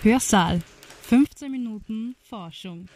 Hörsaal. 15 Minuten Forschung.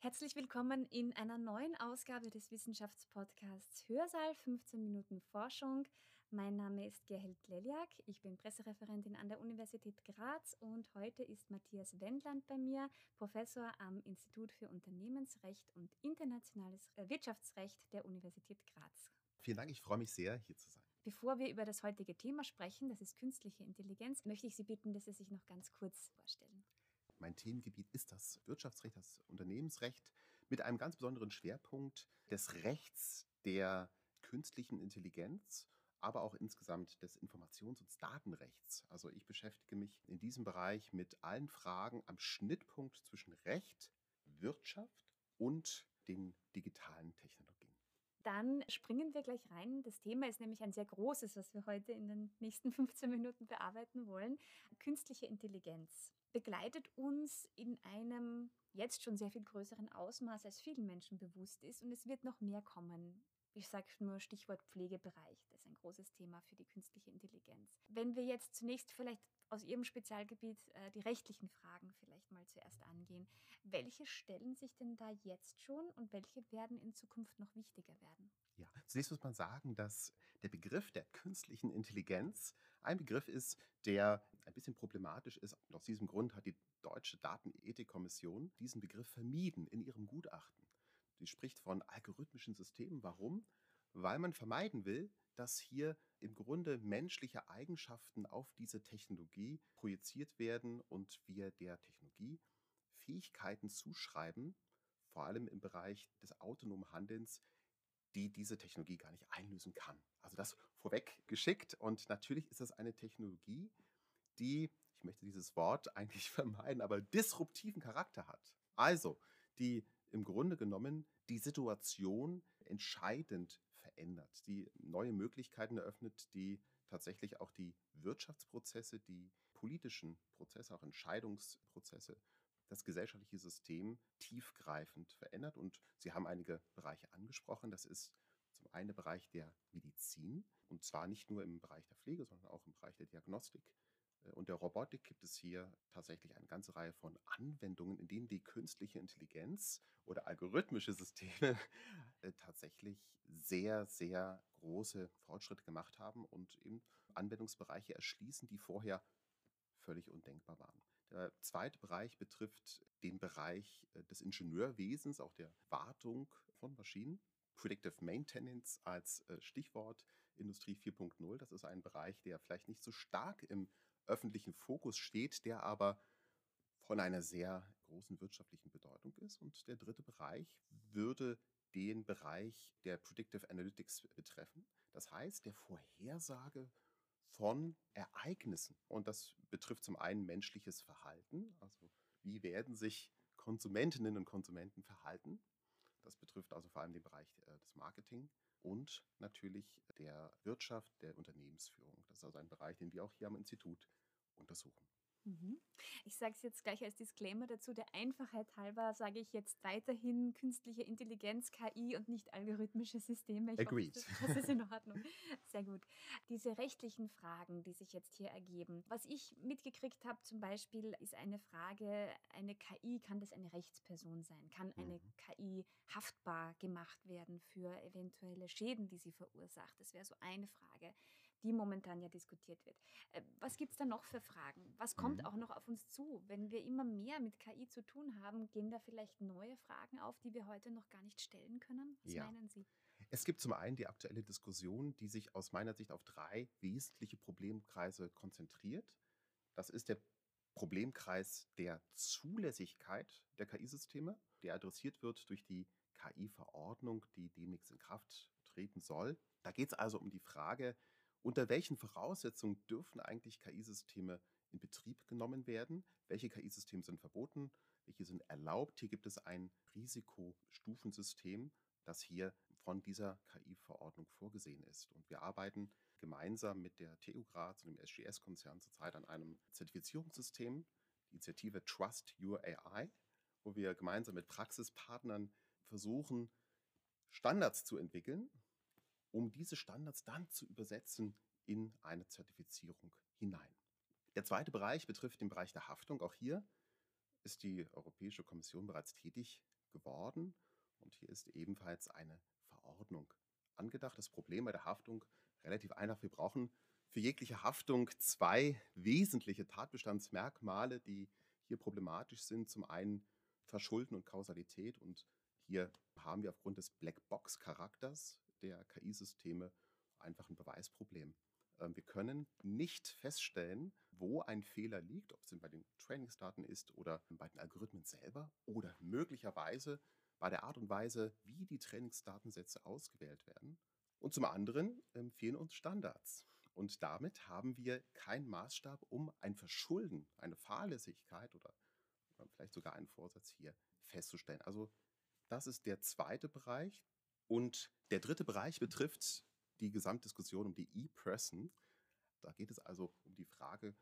Herzlich willkommen in einer neuen Ausgabe des Wissenschaftspodcasts Hörsaal 15 Minuten Forschung. Mein Name ist Gerhild Leliak, ich bin Pressereferentin an der Universität Graz und heute ist Matthias Wendland bei mir, Professor am Institut für Unternehmensrecht und internationales äh, Wirtschaftsrecht der Universität Graz. Vielen Dank, ich freue mich sehr, hier zu sein. Bevor wir über das heutige Thema sprechen, das ist künstliche Intelligenz, möchte ich Sie bitten, dass Sie sich noch ganz kurz vorstellen. Mein Themengebiet ist das Wirtschaftsrecht, das Unternehmensrecht mit einem ganz besonderen Schwerpunkt des Rechts der künstlichen Intelligenz, aber auch insgesamt des Informations- und Datenrechts. Also ich beschäftige mich in diesem Bereich mit allen Fragen am Schnittpunkt zwischen Recht, Wirtschaft und den digitalen Technologien. Dann springen wir gleich rein. Das Thema ist nämlich ein sehr großes, was wir heute in den nächsten 15 Minuten bearbeiten wollen. Künstliche Intelligenz begleitet uns in einem jetzt schon sehr viel größeren Ausmaß, als vielen Menschen bewusst ist. Und es wird noch mehr kommen. Ich sage nur Stichwort Pflegebereich. Das ist ein großes Thema für die künstliche Intelligenz. Wenn wir jetzt zunächst vielleicht aus Ihrem Spezialgebiet äh, die rechtlichen Fragen vielleicht mal zuerst angehen. Welche stellen sich denn da jetzt schon und welche werden in Zukunft noch wichtiger werden? Ja, zunächst muss man sagen, dass der Begriff der künstlichen Intelligenz ein Begriff ist, der ein bisschen problematisch ist. Und aus diesem Grund hat die Deutsche Datenethikkommission diesen Begriff vermieden in ihrem Gutachten. Sie spricht von algorithmischen Systemen. Warum? Weil man vermeiden will, dass hier im Grunde menschliche Eigenschaften auf diese Technologie projiziert werden und wir der Technologie Fähigkeiten zuschreiben, vor allem im Bereich des autonomen Handelns, die diese Technologie gar nicht einlösen kann. Also das vorweg geschickt und natürlich ist das eine Technologie, die, ich möchte dieses Wort eigentlich vermeiden, aber disruptiven Charakter hat. Also, die im Grunde genommen die Situation entscheidend verändert, die neue Möglichkeiten eröffnet, die tatsächlich auch die Wirtschaftsprozesse, die politischen Prozesse, auch Entscheidungsprozesse, das gesellschaftliche System tiefgreifend verändert. Und Sie haben einige Bereiche angesprochen. Das ist zum einen der Bereich der Medizin, und zwar nicht nur im Bereich der Pflege, sondern auch im Bereich der Diagnostik, und der Robotik gibt es hier tatsächlich eine ganze Reihe von Anwendungen, in denen die künstliche Intelligenz oder algorithmische Systeme äh, tatsächlich sehr, sehr große Fortschritte gemacht haben und eben Anwendungsbereiche erschließen, die vorher völlig undenkbar waren. Der zweite Bereich betrifft den Bereich äh, des Ingenieurwesens, auch der Wartung von Maschinen. Predictive Maintenance als Stichwort Industrie 4.0. Das ist ein Bereich, der vielleicht nicht so stark im öffentlichen Fokus steht, der aber von einer sehr großen wirtschaftlichen Bedeutung ist. Und der dritte Bereich würde den Bereich der Predictive Analytics betreffen. Das heißt, der Vorhersage von Ereignissen. Und das betrifft zum einen menschliches Verhalten, also wie werden sich Konsumentinnen und Konsumenten verhalten. Das betrifft also vor allem den Bereich äh, des Marketing und natürlich der Wirtschaft, der Unternehmensführung. Das ist also ein Bereich, den wir auch hier am Institut untersuchen. Mhm. Ich sage es jetzt gleich als Disclaimer dazu. Der Einfachheit halber sage ich jetzt weiterhin künstliche Intelligenz, KI und nicht algorithmische Systeme. Ich Agreed. Hoffe, das ist in Ordnung. Sehr gut. Diese rechtlichen Fragen, die sich jetzt hier ergeben. Was ich mitgekriegt habe zum Beispiel, ist eine Frage, eine KI, kann das eine Rechtsperson sein? Kann eine mhm. KI haftbar gemacht werden für eventuelle Schäden, die sie verursacht? Das wäre so eine Frage die momentan ja diskutiert wird. Äh, was gibt es da noch für Fragen? Was kommt mhm. auch noch auf uns zu? Wenn wir immer mehr mit KI zu tun haben, gehen da vielleicht neue Fragen auf, die wir heute noch gar nicht stellen können? Was ja. meinen Sie? Es gibt zum einen die aktuelle Diskussion, die sich aus meiner Sicht auf drei wesentliche Problemkreise konzentriert. Das ist der Problemkreis der Zulässigkeit der KI-Systeme, der adressiert wird durch die KI-Verordnung, die demnächst in Kraft treten soll. Da geht es also um die Frage, unter welchen Voraussetzungen dürfen eigentlich KI-Systeme in Betrieb genommen werden? Welche KI-Systeme sind verboten? Welche sind erlaubt? Hier gibt es ein Risikostufensystem, das hier von dieser KI-Verordnung vorgesehen ist. Und wir arbeiten gemeinsam mit der TU Graz und dem SGS-Konzern zurzeit an einem Zertifizierungssystem, die Initiative Trust Your AI, wo wir gemeinsam mit Praxispartnern versuchen, Standards zu entwickeln, um diese Standards dann zu übersetzen in eine Zertifizierung hinein. Der zweite Bereich betrifft den Bereich der Haftung. Auch hier ist die Europäische Kommission bereits tätig geworden und hier ist ebenfalls eine Verordnung angedacht. Das Problem bei der Haftung relativ einfach. Wir brauchen für jegliche Haftung zwei wesentliche Tatbestandsmerkmale, die hier problematisch sind. Zum einen Verschulden und Kausalität und hier haben wir aufgrund des Blackbox-Charakters der KI-Systeme einfach ein Beweisproblem. Ähm, wir können nicht feststellen, wo ein Fehler liegt, ob es bei den Trainingsdaten ist oder bei den Algorithmen selber oder möglicherweise bei der Art und Weise, wie die Trainingsdatensätze ausgewählt werden. Und zum anderen ähm, fehlen uns Standards. Und damit haben wir keinen Maßstab, um ein Verschulden, eine Fahrlässigkeit oder vielleicht sogar einen Vorsatz hier festzustellen. Also das ist der zweite Bereich. Und der dritte Bereich betrifft die Gesamtdiskussion um die E-Person. Da geht es also um die Frage,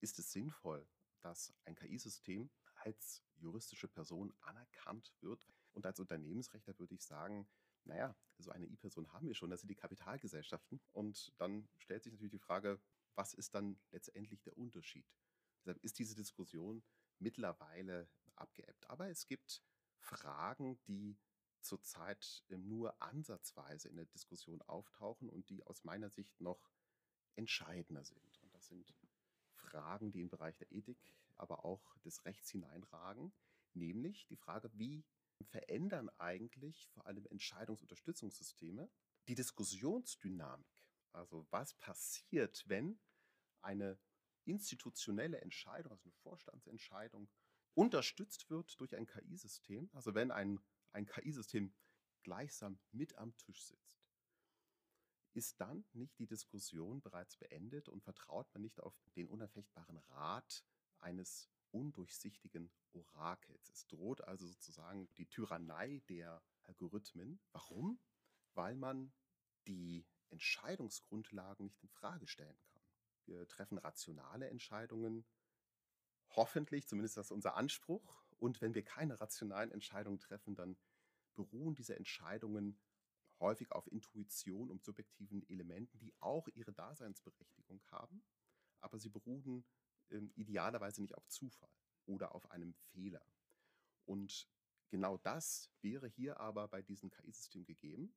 ist es sinnvoll, dass ein KI-System als juristische Person anerkannt wird? Und als Unternehmensrechtler würde ich sagen, naja, so eine E-Person haben wir schon, das sind die Kapitalgesellschaften. Und dann stellt sich natürlich die Frage, was ist dann letztendlich der Unterschied? Deshalb ist diese Diskussion mittlerweile abgeebbt. Aber es gibt Fragen, die zurzeit nur ansatzweise in der Diskussion auftauchen und die aus meiner Sicht noch entscheidender sind. Und das sind Fragen, die im Bereich der Ethik, aber auch des Rechts hineinragen, nämlich die Frage, wie verändern eigentlich vor allem Entscheidungsunterstützungssysteme die Diskussionsdynamik. Also was passiert, wenn eine institutionelle Entscheidung, also eine Vorstandsentscheidung, unterstützt wird durch ein KI-System, also wenn ein, ein KI-System gleichsam mit am Tisch sitzt, ist dann nicht die Diskussion bereits beendet und vertraut man nicht auf den unerfechtbaren Rat eines undurchsichtigen Orakels. Es droht also sozusagen die Tyrannei der Algorithmen. Warum? Weil man die Entscheidungsgrundlagen nicht in Frage stellen kann. Wir treffen rationale Entscheidungen, hoffentlich, zumindest das ist unser Anspruch. Und wenn wir keine rationalen Entscheidungen treffen, dann beruhen diese Entscheidungen häufig auf Intuition und subjektiven Elementen, die auch ihre Daseinsberechtigung haben, aber sie beruhen äh, idealerweise nicht auf Zufall oder auf einem Fehler. Und genau das wäre hier aber bei diesem KI-System gegeben.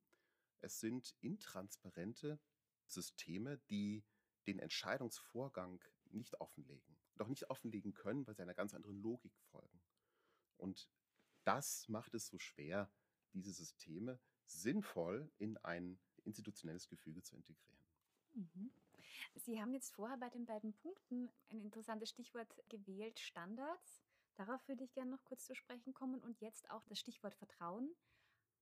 Es sind intransparente Systeme, die den Entscheidungsvorgang nicht offenlegen. Doch nicht offenlegen können, weil sie einer ganz anderen Logik folgen. Und das macht es so schwer, diese Systeme sinnvoll in ein institutionelles Gefüge zu integrieren. Mhm. Sie haben jetzt vorher bei den beiden Punkten ein interessantes Stichwort gewählt, Standards. Darauf würde ich gerne noch kurz zu sprechen kommen und jetzt auch das Stichwort Vertrauen.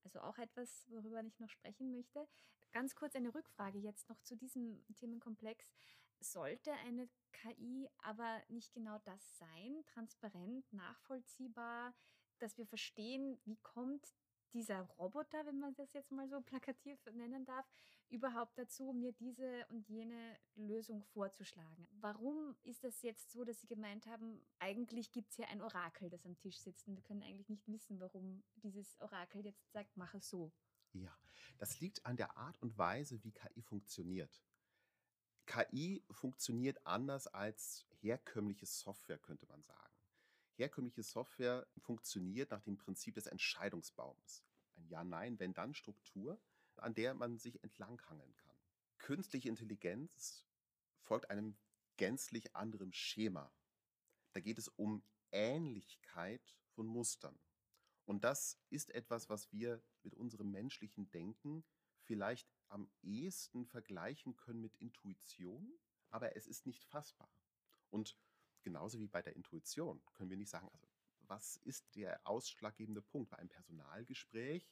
Also auch etwas, worüber ich noch sprechen möchte. Ganz kurz eine Rückfrage jetzt noch zu diesem Themenkomplex. Sollte eine KI aber nicht genau das sein, transparent, nachvollziehbar, dass wir verstehen, wie kommt dieser Roboter, wenn man das jetzt mal so plakativ nennen darf, überhaupt dazu, mir diese und jene Lösung vorzuschlagen? Warum ist das jetzt so, dass Sie gemeint haben, eigentlich gibt es hier ein Orakel, das am Tisch sitzt und wir können eigentlich nicht wissen, warum dieses Orakel jetzt sagt, mache so? Ja, das liegt an der Art und Weise, wie KI funktioniert. KI funktioniert anders als herkömmliche Software, könnte man sagen. Herkömmliche Software funktioniert nach dem Prinzip des Entscheidungsbaums. Ein Ja-Nein, wenn-dann-Struktur, an der man sich entlanghangeln kann. Künstliche Intelligenz folgt einem gänzlich anderen Schema. Da geht es um Ähnlichkeit von Mustern. Und das ist etwas, was wir mit unserem menschlichen Denken vielleicht am ehesten vergleichen können mit Intuition, aber es ist nicht fassbar. Und genauso wie bei der Intuition können wir nicht sagen, also was ist der ausschlaggebende Punkt bei einem Personalgespräch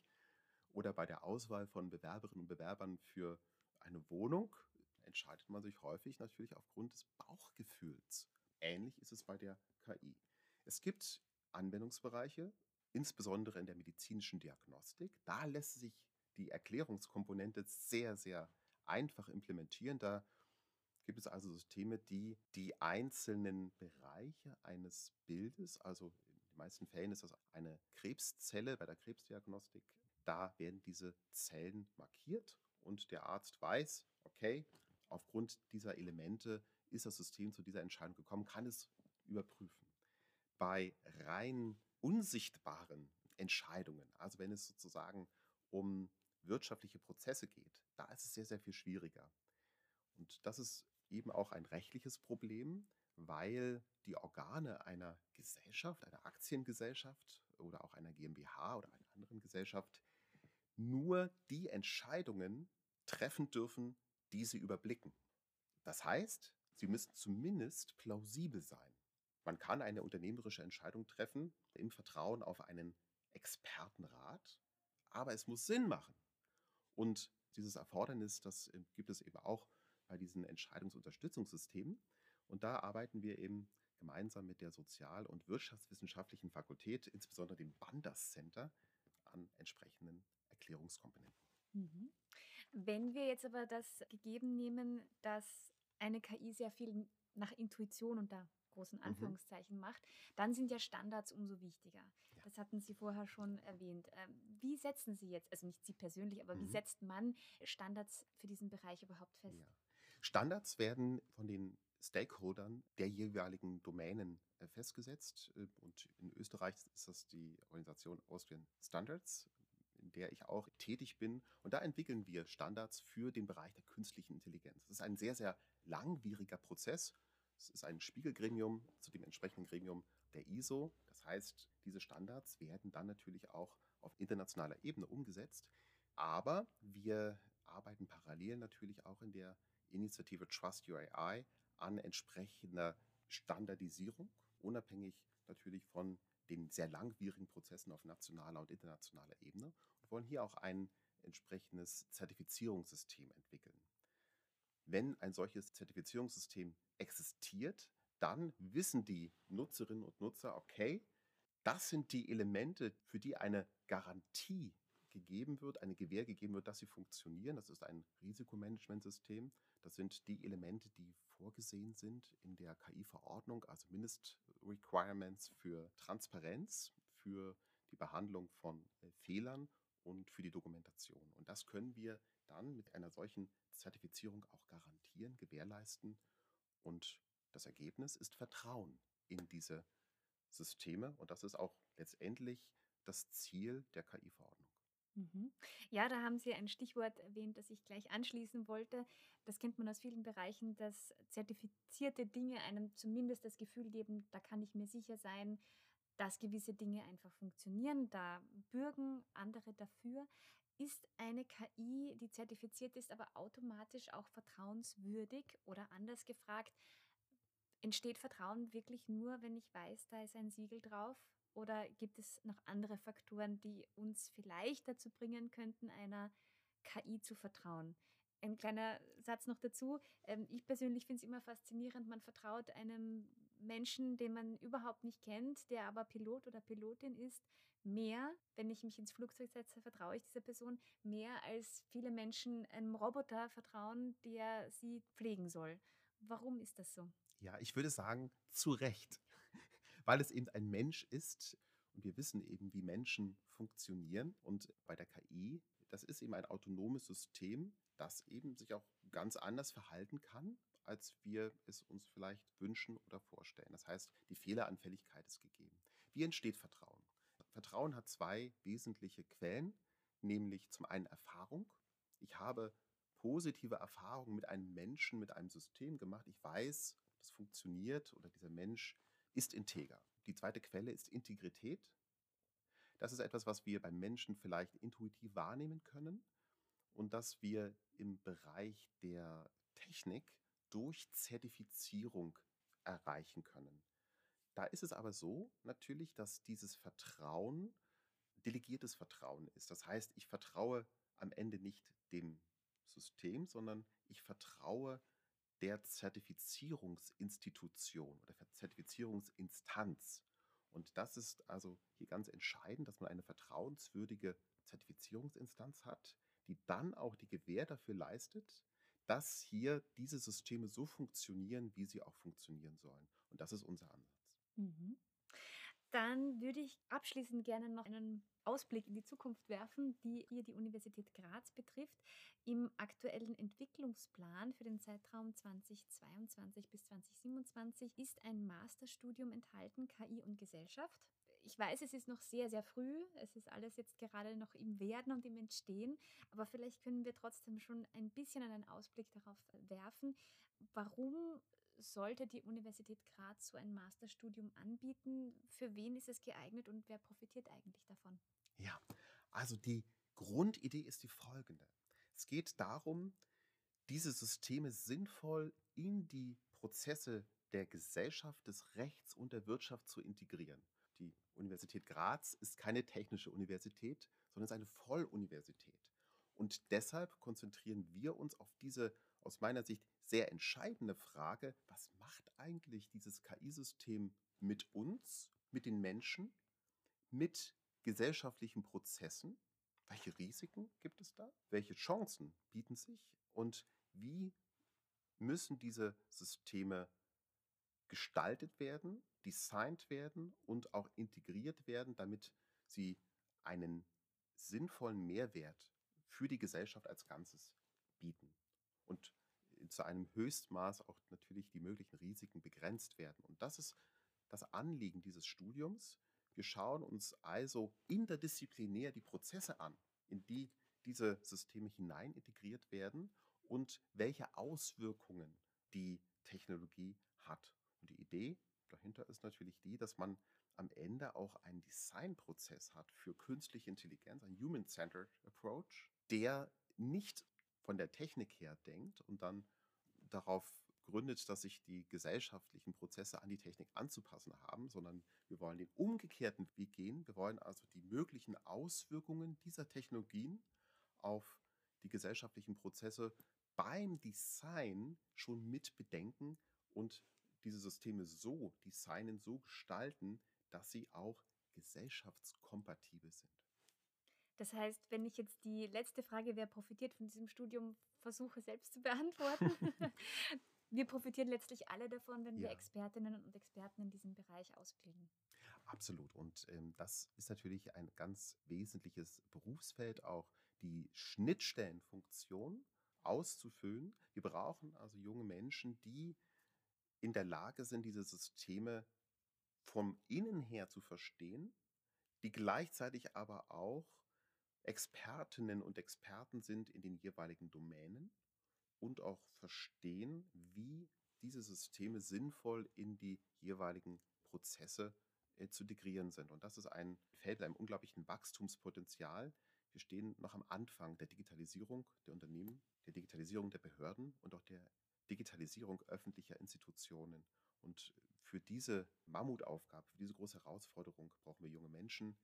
oder bei der Auswahl von Bewerberinnen und Bewerbern für eine Wohnung entscheidet man sich häufig natürlich aufgrund des Bauchgefühls. Ähnlich ist es bei der KI. Es gibt Anwendungsbereiche, insbesondere in der medizinischen Diagnostik. Da lässt sich die Erklärungskomponente sehr, sehr einfach implementieren. Da gibt es also Systeme, die die einzelnen Bereiche eines Bildes, also in den meisten Fällen ist das eine Krebszelle bei der Krebsdiagnostik, da werden diese Zellen markiert und der Arzt weiß, okay, aufgrund dieser Elemente ist das System zu dieser Entscheidung gekommen, kann es überprüfen. Bei rein unsichtbaren Entscheidungen, also wenn es sozusagen um wirtschaftliche Prozesse geht, da ist es sehr, sehr viel schwieriger. Und das ist eben auch ein rechtliches Problem, weil die Organe einer Gesellschaft, einer Aktiengesellschaft oder auch einer GmbH oder einer anderen Gesellschaft nur die Entscheidungen treffen dürfen, die sie überblicken. Das heißt, sie müssen zumindest plausibel sein. Man kann eine unternehmerische Entscheidung treffen im Vertrauen auf einen Expertenrat, aber es muss Sinn machen. Und dieses Erfordernis, das äh, gibt es eben auch bei diesen Entscheidungsunterstützungssystemen. Und da arbeiten wir eben gemeinsam mit der Sozial- und Wirtschaftswissenschaftlichen Fakultät, insbesondere dem Bandas Center, an entsprechenden Erklärungskomponenten. Mhm. Wenn wir jetzt aber das gegeben nehmen, dass eine KI sehr viel nach Intuition und da großen mhm. Anführungszeichen mhm. macht, dann sind ja Standards umso wichtiger. Ja. Das hatten Sie vorher schon erwähnt. Ähm, wie setzen Sie jetzt, also nicht Sie persönlich, aber mhm. wie setzt man Standards für diesen Bereich überhaupt fest? Ja. Standards werden von den Stakeholdern der jeweiligen Domänen äh, festgesetzt. Äh, und in Österreich ist das die Organisation Austrian Standards, in der ich auch tätig bin. Und da entwickeln wir Standards für den Bereich der künstlichen Intelligenz. Das ist ein sehr, sehr langwieriger Prozess. Es ist ein Spiegelgremium zu dem entsprechenden Gremium der ISO. Das heißt, diese Standards werden dann natürlich auch auf internationaler Ebene umgesetzt. Aber wir arbeiten parallel natürlich auch in der Initiative Trust Your AI an entsprechender Standardisierung, unabhängig natürlich von den sehr langwierigen Prozessen auf nationaler und internationaler Ebene und wollen hier auch ein entsprechendes Zertifizierungssystem entwickeln. Wenn ein solches Zertifizierungssystem existiert, dann wissen die Nutzerinnen und Nutzer, okay, das sind die Elemente, für die eine Garantie gegeben wird, eine Gewähr gegeben wird, dass sie funktionieren. Das ist ein Risikomanagementsystem. Das sind die Elemente, die vorgesehen sind in der KI-Verordnung, also Mindest-Requirements für Transparenz, für die Behandlung von äh, Fehlern und für die Dokumentation. Und das können wir dann mit einer solchen Zertifizierung auch garantieren, gewährleisten. Und das Ergebnis ist Vertrauen in diese Systeme. Und das ist auch letztendlich das Ziel der KI-Verordnung. Mhm. Ja, da haben Sie ein Stichwort erwähnt, das ich gleich anschließen wollte. Das kennt man aus vielen Bereichen, dass zertifizierte Dinge einem zumindest das Gefühl geben, da kann ich mir sicher sein, dass gewisse Dinge einfach funktionieren. Da bürgen andere dafür. Ist eine KI, die zertifiziert ist, aber automatisch auch vertrauenswürdig? Oder anders gefragt, entsteht Vertrauen wirklich nur, wenn ich weiß, da ist ein Siegel drauf? Oder gibt es noch andere Faktoren, die uns vielleicht dazu bringen könnten, einer KI zu vertrauen? Ein kleiner Satz noch dazu. Ähm, ich persönlich finde es immer faszinierend, man vertraut einem Menschen, den man überhaupt nicht kennt, der aber Pilot oder Pilotin ist, mehr, wenn ich mich ins Flugzeug setze, vertraue ich dieser Person mehr als viele Menschen einem Roboter vertrauen, der sie pflegen soll. Warum ist das so? Ja, ich würde sagen, zu Recht weil es eben ein Mensch ist und wir wissen eben, wie Menschen funktionieren. Und bei der KI, das ist eben ein autonomes System, das eben sich auch ganz anders verhalten kann, als wir es uns vielleicht wünschen oder vorstellen. Das heißt, die Fehleranfälligkeit ist gegeben. Wie entsteht Vertrauen? Vertrauen hat zwei wesentliche Quellen, nämlich zum einen Erfahrung. Ich habe positive Erfahrungen mit einem Menschen, mit einem System gemacht. Ich weiß, das funktioniert oder dieser Mensch ist integer. Die zweite Quelle ist Integrität. Das ist etwas, was wir beim Menschen vielleicht intuitiv wahrnehmen können und das wir im Bereich der Technik durch Zertifizierung erreichen können. Da ist es aber so natürlich, dass dieses Vertrauen delegiertes Vertrauen ist. Das heißt, ich vertraue am Ende nicht dem System, sondern ich vertraue der Zertifizierungsinstitution oder Zertifizierungsinstanz. Und das ist also hier ganz entscheidend, dass man eine vertrauenswürdige Zertifizierungsinstanz hat, die dann auch die Gewähr dafür leistet, dass hier diese Systeme so funktionieren, wie sie auch funktionieren sollen. Und das ist unser Ansatz. Mhm. Dann würde ich abschließend gerne noch einen Ausblick in die Zukunft werfen, die hier die Universität Graz betrifft. Im aktuellen Entwicklungsplan für den Zeitraum 2022 bis 2027 ist ein Masterstudium enthalten, KI und Gesellschaft. Ich weiß, es ist noch sehr, sehr früh. Es ist alles jetzt gerade noch im Werden und im Entstehen. Aber vielleicht können wir trotzdem schon ein bisschen einen Ausblick darauf werfen, warum sollte die Universität Graz so ein Masterstudium anbieten? Für wen ist es geeignet und wer profitiert eigentlich davon? Ja, also die Grundidee ist die folgende. Es geht darum, diese Systeme sinnvoll in die Prozesse der Gesellschaft, des Rechts und der Wirtschaft zu integrieren. Die Universität Graz ist keine technische Universität, sondern ist eine Volluniversität. Und deshalb konzentrieren wir uns auf diese aus meiner Sicht sehr entscheidende Frage, was macht eigentlich dieses KI-System mit uns, mit den Menschen, mit gesellschaftlichen Prozessen? Welche Risiken gibt es da? Welche Chancen bieten sich? Und wie müssen diese Systeme gestaltet werden, designt werden und auch integriert werden, damit sie einen sinnvollen Mehrwert für die Gesellschaft als Ganzes bieten? Und zu einem Höchstmaß auch natürlich die möglichen Risiken begrenzt werden. Und das ist das Anliegen dieses Studiums. Wir schauen uns also interdisziplinär die Prozesse an, in die diese Systeme hinein integriert werden und welche Auswirkungen die Technologie hat. Und die Idee dahinter ist natürlich die, dass man am Ende auch einen Designprozess hat für künstliche Intelligenz, ein Human-Centered Approach, der nicht von der Technik her denkt und dann darauf gründet, dass sich die gesellschaftlichen Prozesse an die Technik anzupassen haben, sondern wir wollen den umgekehrten Weg gehen. Wir wollen also die möglichen Auswirkungen dieser Technologien auf die gesellschaftlichen Prozesse beim Design schon mit bedenken und diese Systeme so designen, so gestalten, dass sie auch gesellschaftskompatibel sind. Das heißt, wenn ich jetzt die letzte Frage, wer profitiert von diesem Studium, versuche selbst zu beantworten. wir profitieren letztlich alle davon, wenn ja. wir Expertinnen und Experten in diesem Bereich ausbilden. Absolut. Und ähm, das ist natürlich ein ganz wesentliches Berufsfeld, auch die Schnittstellenfunktion auszufüllen. Wir brauchen also junge Menschen, die in der Lage sind, diese Systeme vom Innen her zu verstehen, die gleichzeitig aber auch Expertinnen und Experten sind in den jeweiligen Domänen und auch verstehen, wie diese Systeme sinnvoll in die jeweiligen Prozesse äh, zu integrieren sind. Und das ist ein Feld mit einem unglaublichen Wachstumspotenzial. Wir stehen noch am Anfang der Digitalisierung der Unternehmen, der Digitalisierung der Behörden und auch der Digitalisierung öffentlicher Institutionen. Und für diese Mammutaufgabe, für diese große Herausforderung brauchen wir junge Menschen,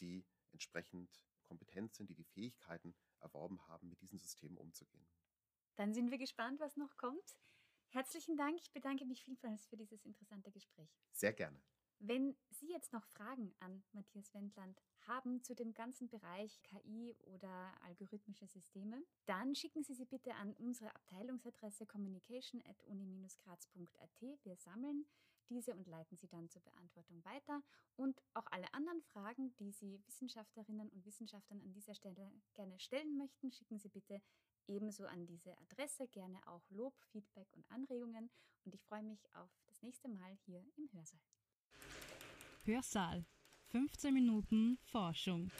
die entsprechend kompetent sind, die die Fähigkeiten erworben haben, mit diesen Systemen umzugehen. Dann sind wir gespannt, was noch kommt. Herzlichen Dank. Ich bedanke mich vielmals für dieses interessante Gespräch. Sehr gerne. Wenn Sie jetzt noch Fragen an Matthias Wendland haben zu dem ganzen Bereich KI oder algorithmische Systeme, dann schicken Sie sie bitte an unsere Abteilungsadresse communication.uni-graz.at. Wir sammeln diese und leiten sie dann zur Beantwortung weiter. Und auch alle anderen Fragen, die Sie Wissenschaftlerinnen und Wissenschaftlern an dieser Stelle gerne stellen möchten, schicken Sie bitte ebenso an diese Adresse. Gerne auch Lob, Feedback und Anregungen. Und ich freue mich auf das nächste Mal hier im Hörsaal. Hörsaal. 15 Minuten Forschung.